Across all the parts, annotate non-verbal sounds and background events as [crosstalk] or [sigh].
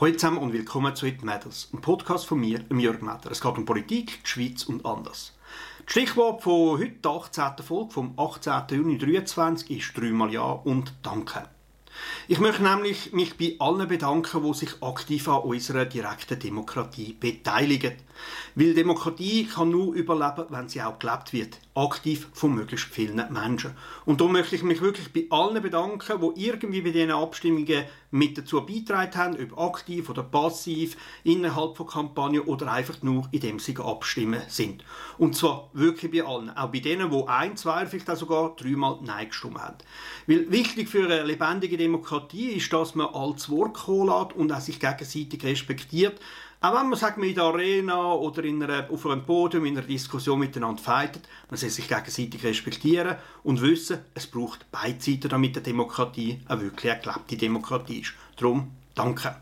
Hallo zusammen und willkommen zu It Matters, einem Podcast von mir, Jürgen Matter. Es geht um Politik, die Schweiz und anders. Das Stichwort von heute, der 18. Folge vom 18. Juni 2023, ist dreimal Ja und Danke. Ich möchte nämlich mich bei allen bedanken, die sich aktiv an unserer direkten Demokratie beteiligen. Weil Demokratie kann nur überleben, wenn sie auch gelebt wird. Aktiv von möglichst vielen Menschen. Und da möchte ich mich wirklich bei allen bedanken, die irgendwie bei diesen Abstimmungen mit dazu beitragen haben, ob aktiv oder passiv, innerhalb von Kampagnen oder einfach nur, indem sie abstimmen sind. Und zwar wirklich bei allen. Auch bei denen, die ein, zwei, vielleicht auch sogar dreimal Nein gestimmt haben. Weil wichtig für eine lebendige Demokratie ist, dass man alles Wort kommen lässt und auch sich gegenseitig respektiert. Auch wenn man sagt, in der Arena oder in einer, auf einem Podium in einer Diskussion miteinander fightet, man soll sich gegenseitig respektieren und wissen, es braucht beide Seiten, damit eine Demokratie eine wirklich eine gelebte Demokratie ist. Darum danke.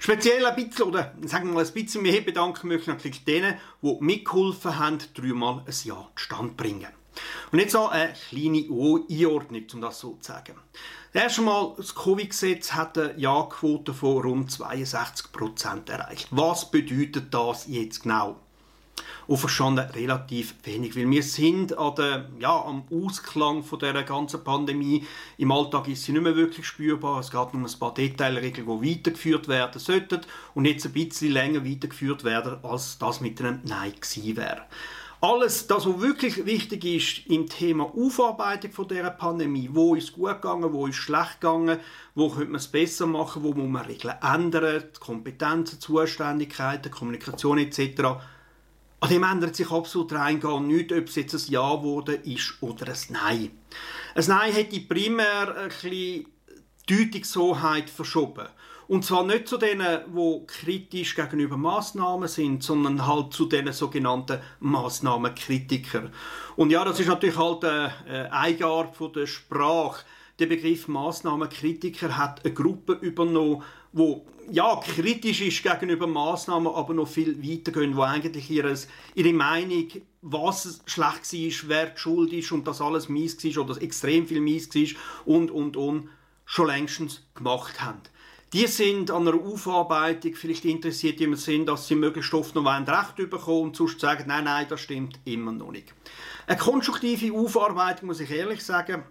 Speziell ein bisschen, oder sagen wir mal ein bisschen mehr bedanken möchte ich natürlich denen, die mitgeholfen haben, dreimal ein Jahr zustande zu bringen. Und jetzt noch eine kleine Einordnung, um das so zu sagen. Erst einmal, das Covid-Gesetz hat eine Ja-Quote von rund 62 Prozent erreicht. Was bedeutet das jetzt genau? Auferstanden relativ wenig, weil wir sind an der, ja, am Ausklang von der ganzen Pandemie. Im Alltag ist sie nicht mehr wirklich spürbar. Es gab nur ein paar Detailregeln, die weitergeführt werden sollten und jetzt ein bisschen länger weitergeführt werden, als das mit einem Nein gewesen wäre. Alles, das, was wirklich wichtig ist im Thema Aufarbeitung von dieser Pandemie, wo ist gut gegangen, wo ist schlecht gegangen, wo könnte man es besser machen, wo muss man Regeln ändern, die Kompetenzen, Zuständigkeiten, Kommunikation etc. An dem ändert sich absolut rein gar nichts, ob es jetzt ein Ja wurde ist oder ein Nein. Ein Nein hätte primär ein bisschen Deutungshoheit verschoben. Und zwar nicht zu denen, die kritisch gegenüber Maßnahmen sind, sondern halt zu den sogenannten Maßnahmenkritikern. Und ja, das ist natürlich halt eine Eigenart von der Sprache. Der Begriff Maßnahmenkritiker hat eine Gruppe übernommen, wo ja kritisch ist gegenüber Maßnahmen, aber noch viel weiter gehen, wo eigentlich ihres, ihre Meinung, was schlecht war, wer schuld ist und das alles mies war oder extrem viel mies war und und und schon längstens gemacht haben. Die sind an einer Aufarbeitung vielleicht interessiert im Sinn, dass sie möglichst oft noch ein Recht bekommen und sonst sagen, nein, nein, das stimmt immer noch nicht. Eine konstruktive Aufarbeitung, muss ich ehrlich sagen,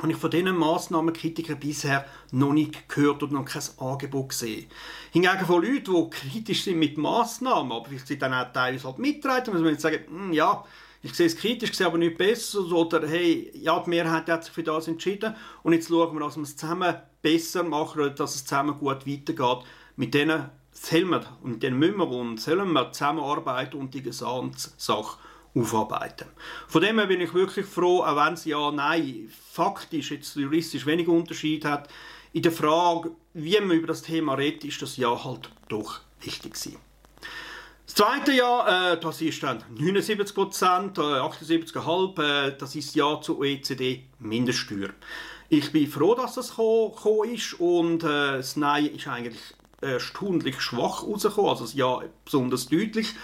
habe ich von diesen Massnahmenkritikern bisher noch nicht gehört oder noch kein Angebot gesehen. Hingegen von Leuten, die kritisch sind mit Massnahmen, aber vielleicht sind dann auch teilweise halt mittragen, muss man jetzt sagen, hm, ja, ich sehe es kritisch, sehe aber nicht besser, oder hey, ja, die Mehrheit hat sich für das entschieden und jetzt schauen wir, dass wir es zusammen besser machen, dass es zusammen gut weitergeht. Mit denen sollen wir und mit denen müssen wir und sollen wir zusammenarbeiten und die Gesamtsache aufarbeiten. Von dem her bin ich wirklich froh, auch wenn es ja, nein, faktisch, jetzt juristisch wenig Unterschied hat, in der Frage, wie man über das Thema redet, ist das ja halt doch wichtig gewesen. Das zweite Jahr, äh, das ist dann 79 Prozent, äh, 78,5, äh, das ist Ja zur OECD-Mindeststeuer. Ich bin froh, dass das gekommen ist und äh, das Nein ist eigentlich erstaunlich schwach rausgekommen, also das Ja besonders deutlich.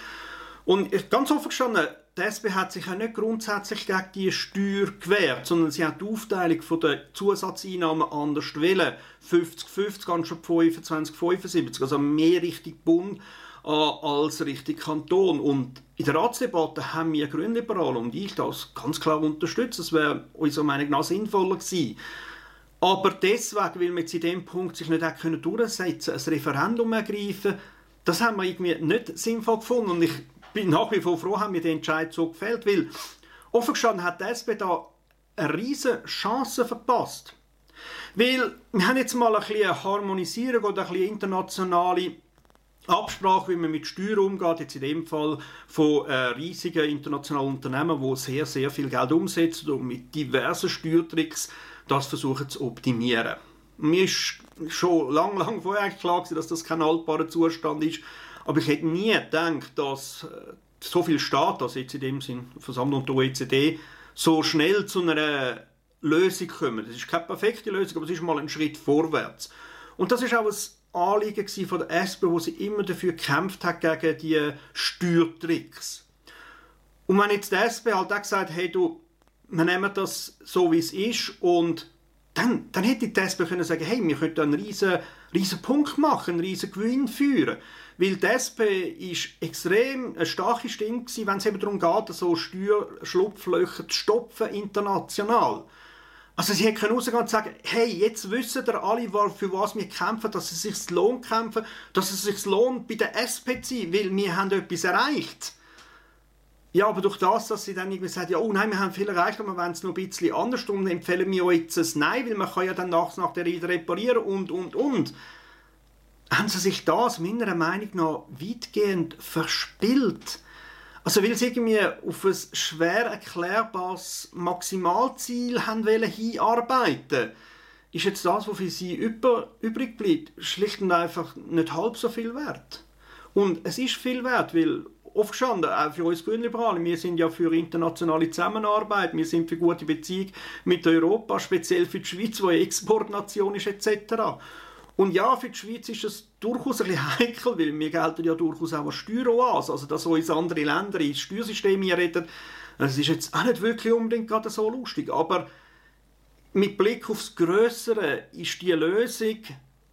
Und ganz offen gestanden, die SP hat sich ja nicht grundsätzlich gegen die Steuer gewehrt, sondern sie hat die Aufteilung der Zusatzeinnahmen anders wählen. 50-50, ganz schon 25-75, also mehr Richtung Bund als Richtung Kanton. Und in der Ratsdebatte haben wir Grünliberale und ich das ganz klar unterstützt. Das wäre unserer Meinung nach sinnvoller gewesen. Aber deswegen, weil wir jetzt in dem Punkt sich nicht können durchsetzen ein Referendum ergreifen, das haben wir irgendwie nicht sinnvoll gefunden. Und ich bin nach wie vor froh, haben wir den Entscheid so gefällt, weil offen gestanden hat die SP da eine riesige Chance verpasst. Weil wir haben jetzt mal ein bisschen eine Harmonisierung oder ein bisschen internationale Absprache, wie man mit Steuern umgeht, jetzt in dem Fall von äh, riesigen internationalen Unternehmen, die sehr, sehr viel Geld umsetzen und mit diversen Steuertricks das versuchen zu optimieren. Mir ist schon lang, lang vorher klar dass das kein haltbarer Zustand ist, aber ich hätte nie gedacht, dass äh, so viel Staat, also jetzt in dem Sinn Versammlung der OECD, so schnell zu einer Lösung kommen. Das ist keine perfekte Lösung, aber es ist mal ein Schritt vorwärts. Und das ist auch ein Anliegen von der SP, wo sie immer dafür gekämpft hat gegen die Steuertricks. Und wenn jetzt die SP halt auch gesagt hey du, wir nehmen das so wie es ist und dann, dann hätte die SP können sagen, hey, wir könnten einen riesen riesen Punkt machen, einen riesen Gewinn führen. Weil die SP ist extrem eine starke Stimme wenn es eben darum geht, so Steuerschlupflöcher zu stopfen international. Also sie hätten rausgehen und sagen, hey, jetzt wissen ihr alle, für was wir kämpfen, dass es sich lohnt kämpfen, dass es sich lohnt, bei der SP zu sein, weil wir haben etwas erreicht. Ja, aber durch das, dass sie dann irgendwie sagen, ja, oh nein, wir haben viel erreicht, aber wir wollen es noch ein bisschen anders tun, empfehlen wir euch jetzt ein Nein, weil man kann ja dann nachts nach der Rede reparieren und, und, und. Haben sie sich das meiner Meinung nach weitgehend verspielt? Also weil sie irgendwie auf ein schwer erklärbares Maximalziel haben wollen hinarbeiten ist jetzt das, was für sie übrig bleibt, schlicht und einfach nicht halb so viel wert. Und es ist viel wert, weil aufgestanden, auch für uns Grünliberale, wir sind ja für internationale Zusammenarbeit, wir sind für gute Beziehungen mit Europa, speziell für die Schweiz, die Exportnation ist etc. Und ja, für die Schweiz ist es durchaus ein bisschen [laughs] heikel, weil wir gelten ja durchaus auch als Steueroase. Also, dass uns andere Länder ins Steuersystem reden, das ist jetzt auch nicht wirklich unbedingt gerade so lustig. Aber mit Blick aufs Größere ist die Lösung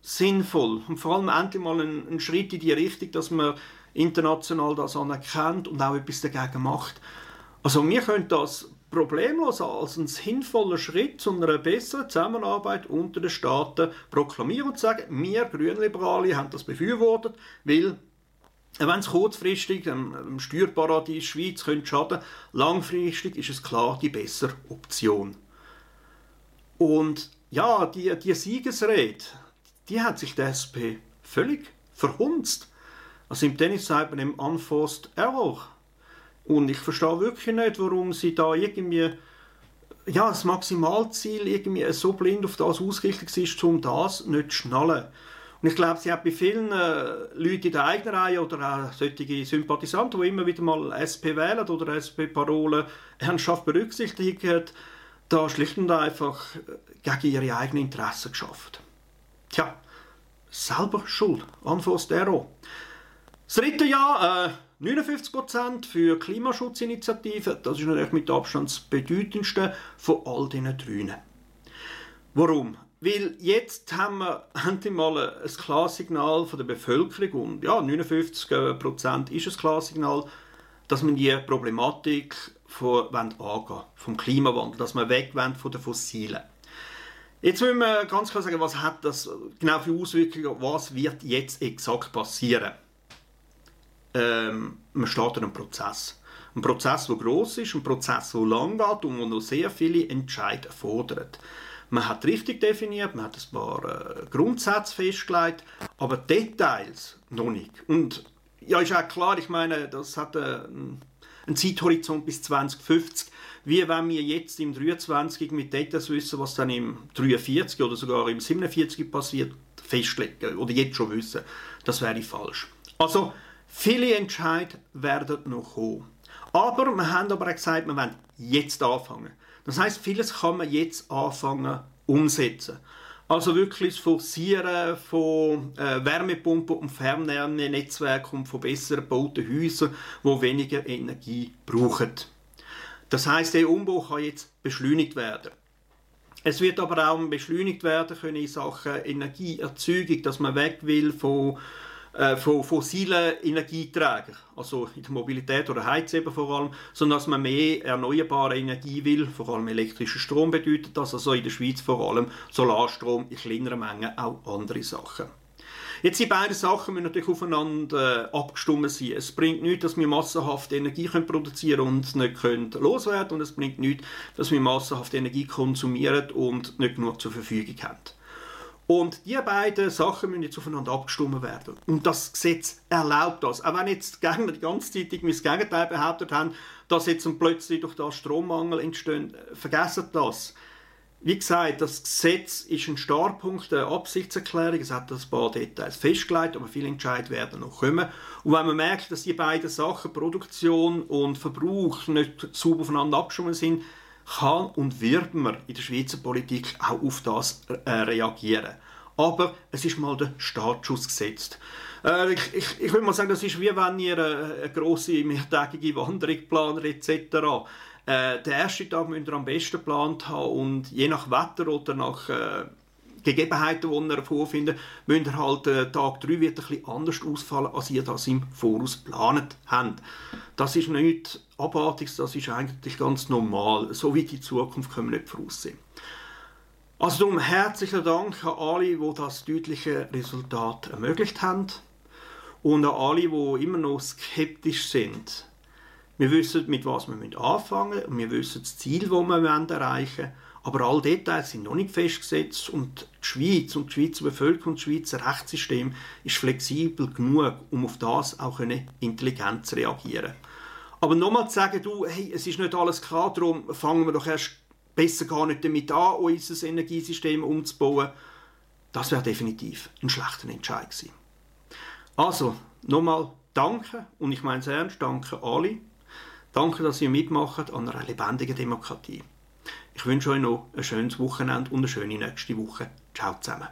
sinnvoll. Und vor allem endlich mal ein, ein Schritt in die Richtung, dass man international das anerkennt und auch etwas dagegen macht. Also wir können das problemlos als einen sinnvollen Schritt zu einer besseren Zusammenarbeit unter den Staaten proklamieren und sagen, wir Grünliberale haben das befürwortet, weil wenn es kurzfristig dem Steuerparadies Schweiz könnte schaden langfristig ist es klar die bessere Option. Und ja, die, die Siegesrede, die hat sich der SP völlig verhunzt. Also im Tennis sagt man im Unforced Error. Und ich verstehe wirklich nicht, warum sie da irgendwie ja, das Maximalziel irgendwie so blind auf das ausgerichtet ist, um das nicht zu schnallen. Und ich glaube, sie hat bei vielen äh, Leuten in der eigenen Reihe oder auch solche Sympathisanten, die immer wieder mal SP wählen oder SP-Parolen ernsthaft berücksichtigen, da schlicht und einfach gegen ihre eigenen Interessen geschafft. Tja, selber schuld. Der auch. Das dritte Jahr, äh, 59% für Klimaschutzinitiativen, das ist natürlich mit Abstand das bedeutendste von all diesen drei. Warum? Weil jetzt haben wir [laughs] endlich mal ein klares Signal von der Bevölkerung und ja, 59% ist ein klares Signal, dass man die Problematik von, angehen vom Klimawandel, dass man weg von den Fossilen. Jetzt müssen wir ganz klar sagen, was hat das genau für Auswirkungen, was wird jetzt exakt passieren ähm, man startet einen Prozess. Ein Prozess, der groß ist, ein Prozess, der lang geht und der noch sehr viele Entscheidungen fordert. Man hat richtig definiert, man hat ein paar äh, Grundsätze festgelegt, aber Details noch nicht. Und ja, ist auch klar, ich meine, das hat äh, einen Zeithorizont bis 2050. Wie wenn wir jetzt im 23 mit Details wissen, was dann im 43 oder sogar im 47 passiert, festlegen oder jetzt schon wissen, das wäre falsch. Also Viele Entscheidungen werden noch kommen. Aber wir haben aber auch gesagt, wir wollen jetzt anfangen. Das heißt, vieles kann man jetzt anfangen umsetzen. Also wirklich das Forcieren von äh, Wärmepumpen und Fernwärmenetzwerken und von besser gebauten Häusern, die weniger Energie brauchen. Das heißt, der Umbau kann jetzt beschleunigt werden. Es wird aber auch beschleunigt werden können in Sachen Energieerzeugung, dass man weg will von äh, von fossilen Energieträgern, also in der Mobilität oder Heizen vor allem, sondern dass man mehr erneuerbare Energie will, vor allem elektrischer Strom bedeutet das, also in der Schweiz vor allem Solarstrom in kleineren Mengen, auch andere Sachen. Jetzt die beiden Sachen müssen natürlich aufeinander äh, abgestimmt sein. Es bringt nichts, dass wir massenhaft Energie können produzieren und nicht können loswerden und es bringt nichts, dass wir massenhaft Energie konsumieren und nicht genug zur Verfügung haben. Und die beiden Sachen müssen jetzt aufeinander abgestimmt werden. Und das Gesetz erlaubt das. Auch wenn jetzt die Gegner die ganze Zeit das Gegenteil behauptet haben, dass jetzt plötzlich durch das Strommangel entsteht, vergessen das. Wie gesagt, das Gesetz ist ein Startpunkt, eine Absichtserklärung. Es hat ein paar Details festgelegt, aber viele Entscheidungen werden noch kommen. Und wenn man merkt, dass die beiden Sachen, Produktion und Verbrauch, nicht sauber aufeinander abgestimmt sind, kann und wird man in der Schweizer Politik auch auf das äh, reagieren. Aber es ist mal der Startschuss gesetzt. Äh, ich, ich, ich würde mal sagen, das ist wie wenn ihr eine, eine grosse mehrtägige Wanderung planet etc. Äh, den ersten Tag müsst ihr am besten geplant haben und je nach Wetter oder nach äh, Gegebenheiten, die ihr vorfinden, müsst ihr halt äh, Tag 3 wird ein anders ausfallen, als ihr das im Voraus geplant habt. Das ist nicht abartig, das ist eigentlich ganz normal. So wie die Zukunft können wir nicht voraussehen. Also darum herzlichen Dank an alle, die das deutliche Resultat ermöglicht haben und an alle, die immer noch skeptisch sind. Wir wissen, mit was wir anfangen müssen und wir wissen das Ziel, das wir erreichen wollen. Aber alle Details sind noch nicht festgesetzt und die Schweiz und die Schweizer Bevölkerung und das Schweizer Rechtssystem ist flexibel genug, um auf das auch intelligent zu reagieren. Aber nochmal zu sagen, du, hey, es ist nicht alles klar, darum fangen wir doch erst besser gar nicht damit an, unser Energiesystem umzubauen, das wäre definitiv ein schlechter Entscheid gewesen. Also, nochmal danke, und ich meine es ernst, danke alle. Danke, dass ihr mitmacht an einer lebendigen Demokratie. Ich wünsche euch noch ein schönes Wochenende und eine schöne nächste Woche. Ciao zusammen.